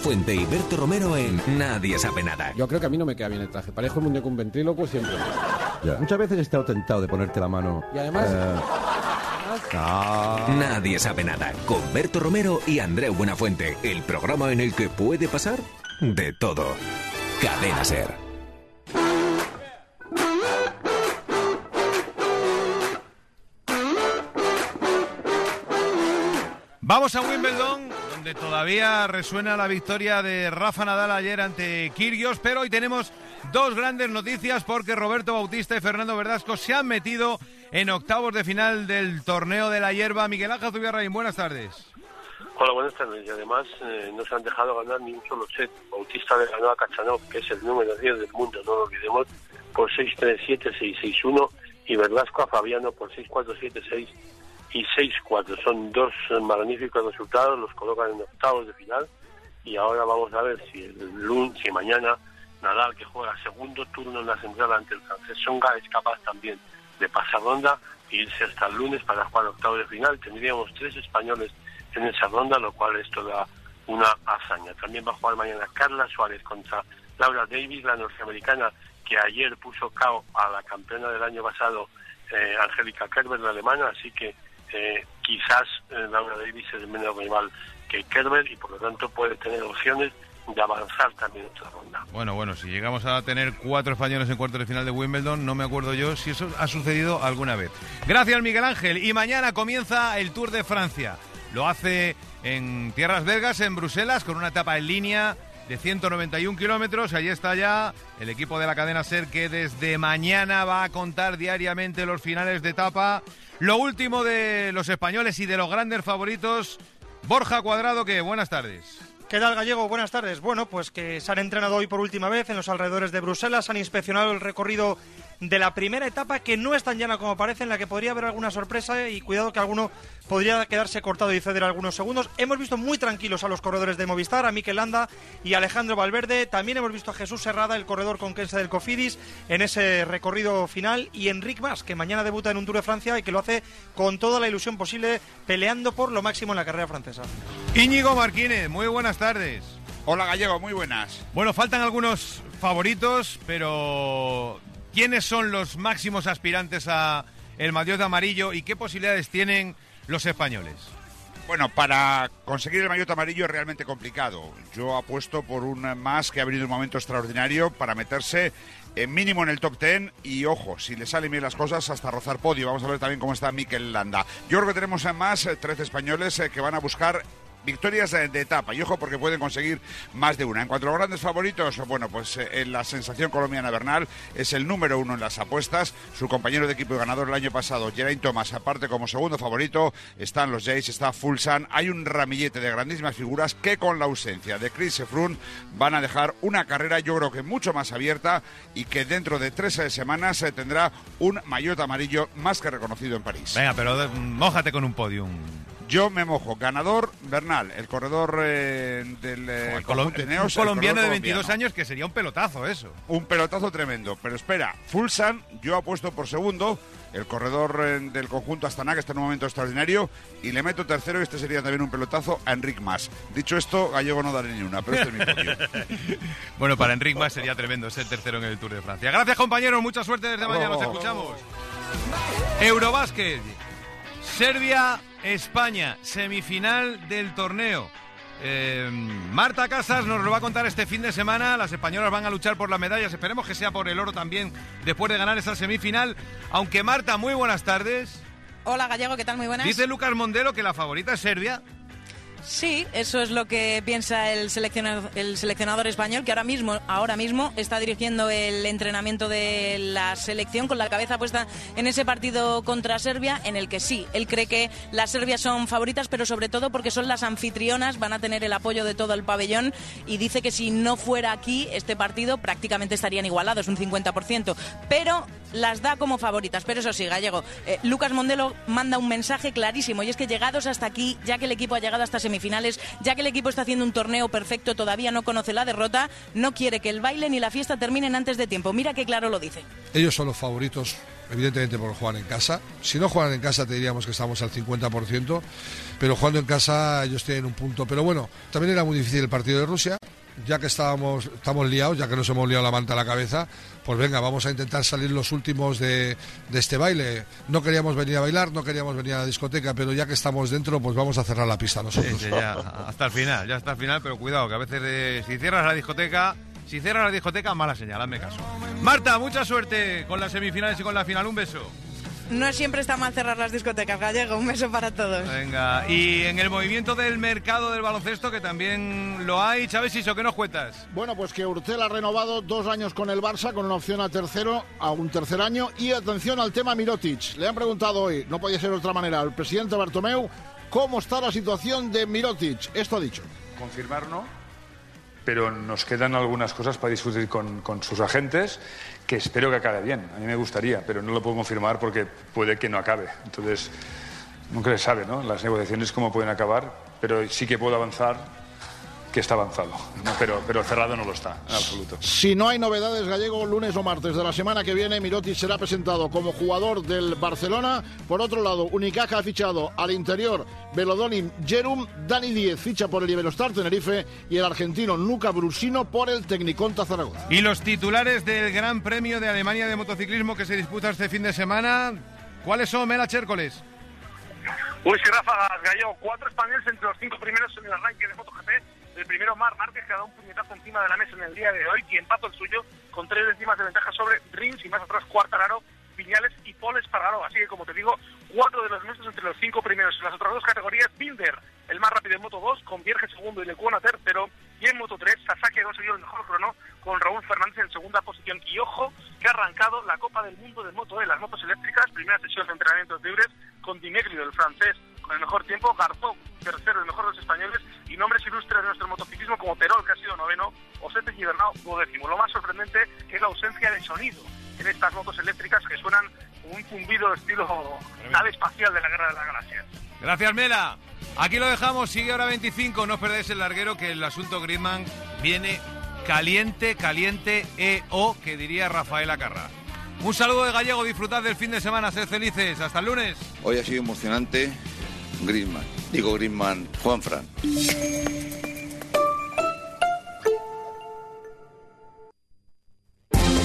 Fuente y Berto Romero en Nadie sabe nada. Yo creo que a mí no me queda bien el traje. Parezco un muñeco un ventríloco siempre. Muchas veces he estado tentado de ponerte la mano. Y además... Eh, ah. Nadie sabe nada. Con Berto Romero y Andreu Buenafuente. El programa en el que puede pasar de todo. Cadena Ser. Vamos a Wimbledon, donde todavía resuena la victoria de Rafa Nadal ayer ante Kirgios, pero hoy tenemos dos grandes noticias porque Roberto Bautista y Fernando Verdasco se han metido en octavos de final del torneo de la hierba. Miguel Ángel Zubiarraín, buenas tardes. Hola, buenas tardes. Y además eh, no se han dejado ganar ni un solo set. Bautista le ganó a Kachanov, que es el número 10 del mundo, no lo olvidemos, por 6-3-7, 6-6-1 y Verdasco a Fabiano por 6-4-7-6 y 6-4. Son dos magníficos resultados, los colocan en octavos de final y ahora vamos a ver si el lunes, si mañana Nadal, que juega segundo turno en la central ante el francés Songa, es capaz también de pasar ronda e irse hasta el lunes para jugar octavos de final. Tendríamos tres españoles en esa ronda, lo cual es toda una hazaña. También va a jugar mañana Carla Suárez contra Laura Davis, la norteamericana que ayer puso KO a la campeona del año pasado, eh, Angélica Kerber, la alemana, así que eh, quizás Laura Davis es menos rival que Kerber y por lo tanto puede tener opciones de avanzar también en otra ronda. Bueno, bueno, si llegamos a tener cuatro españoles en cuartos de final de Wimbledon, no me acuerdo yo si eso ha sucedido alguna vez. Gracias, Miguel Ángel. Y mañana comienza el Tour de Francia. Lo hace en Tierras Belgas, en Bruselas, con una etapa en línea de 191 kilómetros. Allí está ya el equipo de la cadena SER que desde mañana va a contar diariamente los finales de etapa. Lo último de los españoles y de los grandes favoritos. Borja Cuadrado, que buenas tardes. ¿Qué tal, Gallego? Buenas tardes. Bueno, pues que se han entrenado hoy por última vez en los alrededores de Bruselas, han inspeccionado el recorrido de la primera etapa, que no es tan llana como parece, en la que podría haber alguna sorpresa y cuidado que alguno podría quedarse cortado y ceder algunos segundos. Hemos visto muy tranquilos a los corredores de Movistar, a Mikel Landa y Alejandro Valverde. También hemos visto a Jesús Serrada, el corredor con Kense del Cofidis, en ese recorrido final. Y Enric Mas, que mañana debuta en un Tour de Francia y que lo hace con toda la ilusión posible, peleando por lo máximo en la carrera francesa. Íñigo Marquínez, muy buenas tardes. Hola Gallego, muy buenas. Bueno, faltan algunos favoritos, pero ¿quiénes son los máximos aspirantes a el maillot amarillo y qué posibilidades tienen los españoles? Bueno, para conseguir el maillot amarillo es realmente complicado. Yo apuesto por un más que ha venido un momento extraordinario para meterse en mínimo en el top 10 y ojo, si le salen bien las cosas hasta rozar podio. Vamos a ver también cómo está Mikel Landa. Yo creo que tenemos más 13 españoles eh, que van a buscar victorias de, de, etapa. Y ojo, porque pueden conseguir más de una. En cuanto a los grandes favoritos, bueno, pues eh, la sensación colombiana Bernal es el número uno en las apuestas. Su compañero de equipo y ganador el año pasado, Geraint Thomas, aparte como segundo favorito, están los Jays, está Fulsan. Hay un ramillete de grandísimas figuras que con la ausencia de Chris Froome van a dejar una carrera, yo creo que mucho más abierta y que dentro de tres semanas se tendrá un maillot amarillo más que reconocido en París. Venga, pero mójate con un podium. Yo me mojo. Ganador, Bernal, el corredor eh, del eh, Colom Neos, Un colombiano de 22 colombiano. años que sería un pelotazo eso. Un pelotazo tremendo. Pero espera, Fulsan, yo apuesto por segundo. El corredor eh, del conjunto Astana, que está en un momento extraordinario. Y le meto tercero, y este sería también un pelotazo, a Enric Mas. Dicho esto, Gallego no daré ni una, pero este es mi podio. bueno, para Enric Mas sería tremendo ser tercero en el Tour de Francia. Gracias, compañeros. Mucha suerte desde mañana. Nos escuchamos. Eurobásquet. Serbia, España, semifinal del torneo. Eh, Marta Casas nos lo va a contar este fin de semana. Las españolas van a luchar por las medallas. Esperemos que sea por el oro también después de ganar esa semifinal. Aunque Marta, muy buenas tardes. Hola Gallego, ¿qué tal? Muy buenas. Dice Lucas Mondelo que la favorita es Serbia. Sí, eso es lo que piensa el seleccionador, el seleccionador español, que ahora mismo, ahora mismo está dirigiendo el entrenamiento de la selección con la cabeza puesta en ese partido contra Serbia, en el que sí, él cree que las Serbias son favoritas, pero sobre todo porque son las anfitrionas, van a tener el apoyo de todo el pabellón y dice que si no fuera aquí este partido prácticamente estarían igualados, un 50%, pero las da como favoritas. Pero eso sí, Gallego, eh, Lucas Mondelo manda un mensaje clarísimo y es que llegados hasta aquí, ya que el equipo ha llegado hasta semifinales, ya que el equipo está haciendo un torneo perfecto, todavía no conoce la derrota, no quiere que el baile ni la fiesta terminen antes de tiempo. Mira qué claro lo dice. Ellos son los favoritos evidentemente por jugar en casa. Si no juegan en casa te diríamos que estamos al 50%, pero jugando en casa ellos tienen un punto. Pero bueno, también era muy difícil el partido de Rusia, ya que estábamos estamos liados, ya que nos hemos liado la manta a la cabeza, pues venga, vamos a intentar salir los últimos de, de este baile. No queríamos venir a bailar, no queríamos venir a la discoteca, pero ya que estamos dentro, pues vamos a cerrar la pista nosotros. Sí, sí, ya, hasta el final, ya hasta el final, pero cuidado, que a veces eh, si cierras la discoteca, si cierras la discoteca, mala señal, hazme caso. Marta, mucha suerte con las semifinales y con la final, un beso. No siempre está mal cerrar las discotecas, Gallego. Un beso para todos. Venga, y en el movimiento del mercado del baloncesto, que también lo hay, Chávez Iso, ¿qué nos cuentas? Bueno, pues que Urtel ha renovado dos años con el Barça, con una opción a tercero, a un tercer año. Y atención al tema Mirotic. Le han preguntado hoy, no podía ser de otra manera, al presidente Bartomeu, cómo está la situación de Mirotic. Esto ha dicho. Confirmar no, pero nos quedan algunas cosas para discutir con, sus agentes que espero que acabe bien. A mí me gustaría, pero no lo puedo confirmar porque puede que no acabe. Entonces, nunca se sabe, ¿no? Las negociaciones cómo pueden acabar, pero sí que puedo avanzar que está avanzado, ¿no? pero, pero cerrado no lo está, en absoluto. Si no hay novedades, Gallego, lunes o martes de la semana que viene, Mirotic será presentado como jugador del Barcelona. Por otro lado, Unicaja ha fichado al interior Velodonim Jerum, Dani Diez ficha por el Iberostar Tenerife y el argentino Luca Brusino por el Tecniconta Zaragoza. Y los titulares del Gran Premio de Alemania de motociclismo que se disputa este fin de semana, ¿cuáles son, Mela Chércoles? Uy, sí, Rafa Gallego, cuatro españoles entre los cinco primeros en el arranque de MotoGP el primero Mar Márquez que ha dado un puñetazo encima de la mesa en el día de hoy y empató el suyo con tres décimas de ventaja sobre Rins y más atrás Cuartararo, Viñales y Paul Espargaró. Así que, como te digo, cuatro de los nuestros entre los cinco primeros. En las otras dos categorías, Binder, el más rápido en Moto 2, con Vierge segundo y Lecuona tercero. Y en Moto 3, Sasaki ha conseguido el mejor crono con Raúl Fernández en segunda posición. Y ojo, que ha arrancado la Copa del Mundo de Moto de las motos eléctricas, primera sesión de entrenamientos libres con Dimegrio, el francés, con el mejor tiempo, Garzó, tercero, el mejor de los españoles, y nombres ilustres de nuestro motociclismo como Terol, que ha sido noveno, o Sete Gibernau, duodécimo. Lo más sorprendente es la ausencia de sonido en estas motos eléctricas que suenan como un zumbido estilo nave espacial de la Guerra de las Galaxias. Gracias, Mela. Aquí lo dejamos, sigue ahora 25, no os perdáis el larguero que el asunto Griezmann viene caliente, caliente, EO, que diría Rafael Acarra. Un saludo de Gallego, disfrutad del fin de semana, sed felices, hasta el lunes. Hoy ha sido emocionante, Griezmann, digo Griezmann, Juan Fran.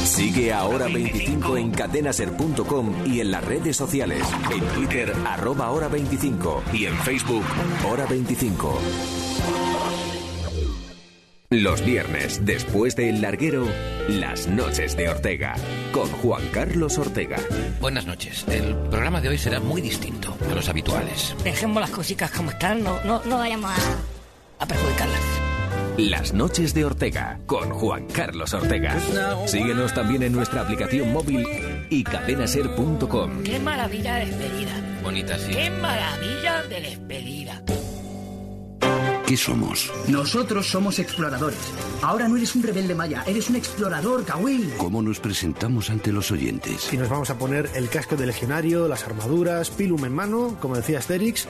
Sigue a Hora 25 en cadenaser.com y en las redes sociales. En Twitter, arroba Hora 25 y en Facebook, Hora 25. Los viernes, después del larguero, las noches de Ortega, con Juan Carlos Ortega. Buenas noches. El programa de hoy será muy distinto a los habituales. Dejemos las cositas como están, no, no, no vayamos a, a perjudicarlas. Las noches de Ortega, con Juan Carlos Ortega. Síguenos también en nuestra aplicación móvil y cadenaser.com. ¡Qué maravilla de despedida! Bonita, sí. ¡Qué maravilla de despedida! ¿Qué somos? Nosotros somos exploradores. Ahora no eres un rebelde maya, eres un explorador, Kawil. ¿Cómo nos presentamos ante los oyentes? Y nos vamos a poner el casco de legionario, las armaduras, pilum en mano, como decía Asterix,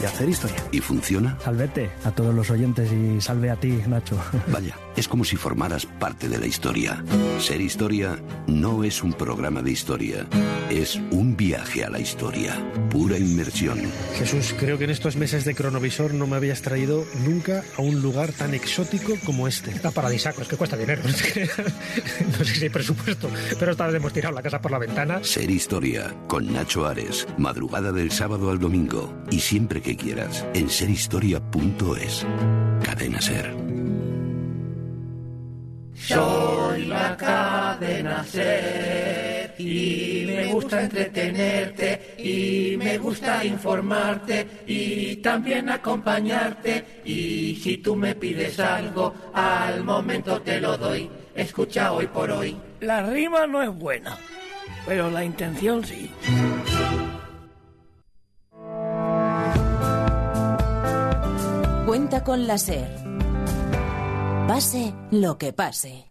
y hacer historia. ¿Y funciona? Salvete a todos los oyentes y salve a ti, Nacho. Vaya, es como si formaras parte de la historia. Ser historia no es un programa de historia, es un viaje a la historia. Pura inmersión. Jesús, creo que en estos meses de cronovisor no me habías traído nunca a un lugar tan exótico como este. Está paradisíaco, es que cuesta dinero. no sé si hay presupuesto, pero esta vez hemos tirado la casa por la ventana. Ser historia con Nacho Ares, madrugada del sábado al domingo y siempre que quieras en serhistoria.es. Cadena Ser. Soy la cadena Ser y me gusta entretenerte y me gusta informarte y también acompañarte y si tú me pides algo al momento te lo doy. Escucha hoy por hoy. La rima no es buena, pero la intención sí. Cuenta con la SER. Pase lo que pase.